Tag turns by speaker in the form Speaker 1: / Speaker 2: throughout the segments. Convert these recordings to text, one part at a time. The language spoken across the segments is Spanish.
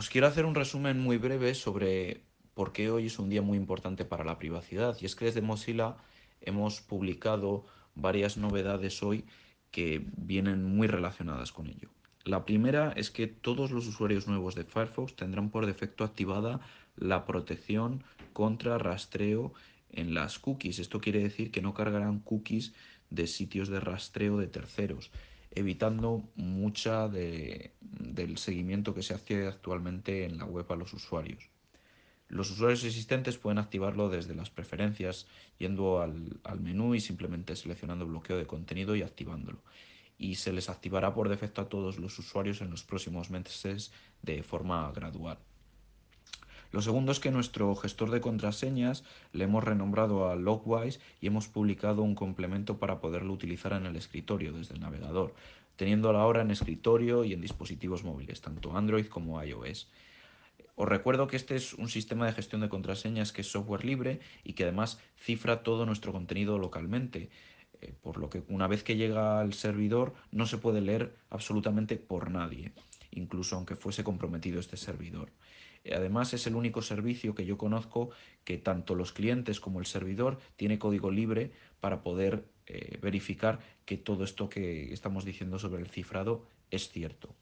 Speaker 1: Os quiero hacer un resumen muy breve sobre por qué hoy es un día muy importante para la privacidad. Y es que desde Mozilla hemos publicado varias novedades hoy que vienen muy relacionadas con ello. La primera es que todos los usuarios nuevos de Firefox tendrán por defecto activada la protección contra rastreo en las cookies. Esto quiere decir que no cargarán cookies de sitios de rastreo de terceros evitando mucha de, del seguimiento que se hace actualmente en la web a los usuarios. Los usuarios existentes pueden activarlo desde las preferencias, yendo al, menú y simplemente seleccionando bloqueo de contenido y activándolo. Y se les activará por defecto a todos los usuarios en los próximos meses de forma gradual. Lo segundo es que nuestro gestor de contraseñas le hemos renombrado a Logwise y hemos publicado un complemento para poderlo utilizar en el escritorio desde el navegador, teniéndolo ahora en escritorio y en dispositivos móviles, tanto Android como iOS. Os recuerdo que este es un sistema de gestión de contraseñas que es software libre y que además cifra todo nuestro contenido localmente, eh, por lo que una vez que llega al servidor no se puede leer absolutamente por nadie, incluso aunque fuese comprometido este servidor. Además es el único servicio que yo conozco que tanto los clientes como el servidor tiene código libre para poder eh, verificar que todo esto que estamos diciendo sobre el cifrado es cierto.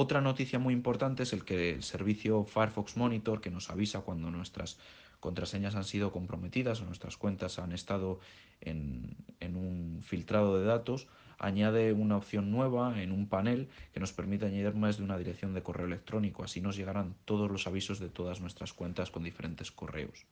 Speaker 1: Otra noticia muy importante es el que el servicio Firefox Monitor, que nos avisa cuando nuestras contraseñas han sido comprometidas o nuestras cuentas han estado en, en un filtrado de datos, añade una opción nueva en un panel que nos permite añadir más de una dirección de correo electrónico. Así nos llegarán todos los avisos de todas nuestras cuentas con diferentes correos.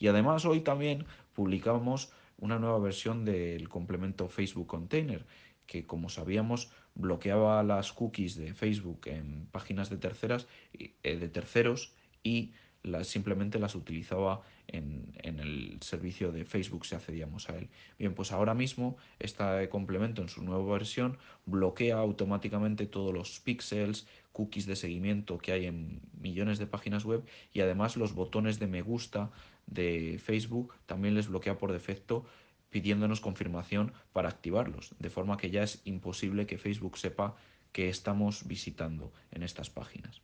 Speaker 1: Y además hoy también publicamos una nueva versión del complemento Facebook Container que como sabíamos bloqueaba las cookies de Facebook en páginas de terceras eh, de terceros y las, simplemente las utilizaba en, en, el servicio de Facebook si accedíamos a él. Bien, pues ahora mismo este complemento en su nueva versión bloquea automáticamente todos los píxeles, cookies de seguimiento que hay en millones de páginas web y además los botones de me gusta de Facebook también les bloquea por defecto pidiéndonos confirmación para activarlos, de forma que ya es imposible que Facebook sepa que estamos visitando en estas páginas.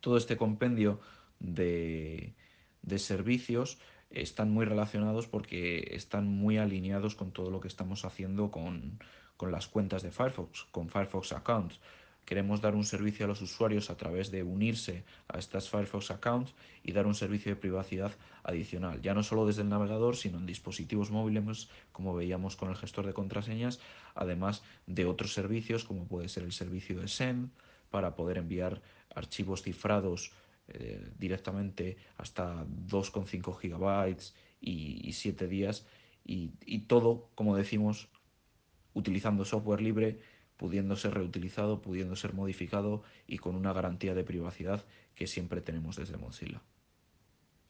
Speaker 1: Todo este compendio de, de servicios están muy relacionados porque están muy alineados con todo lo que estamos haciendo con, con las cuentas de Firefox, con Firefox Accounts. Queremos dar un servicio a los usuarios a través de unirse a estas Firefox Accounts y dar un servicio de privacidad adicional, ya no solo desde el navegador, sino en dispositivos móviles, como veíamos con el gestor de contraseñas, además de otros servicios, como puede ser el servicio de Send, para poder enviar archivos cifrados eh, directamente hasta 2,5 gigabytes y, y 7 días y todo, como decimos, utilizando software libre, pudiendo ser reutilizado, pudiendo ser modificado y con una garantía de privacidad que siempre tenemos desde Mozilla.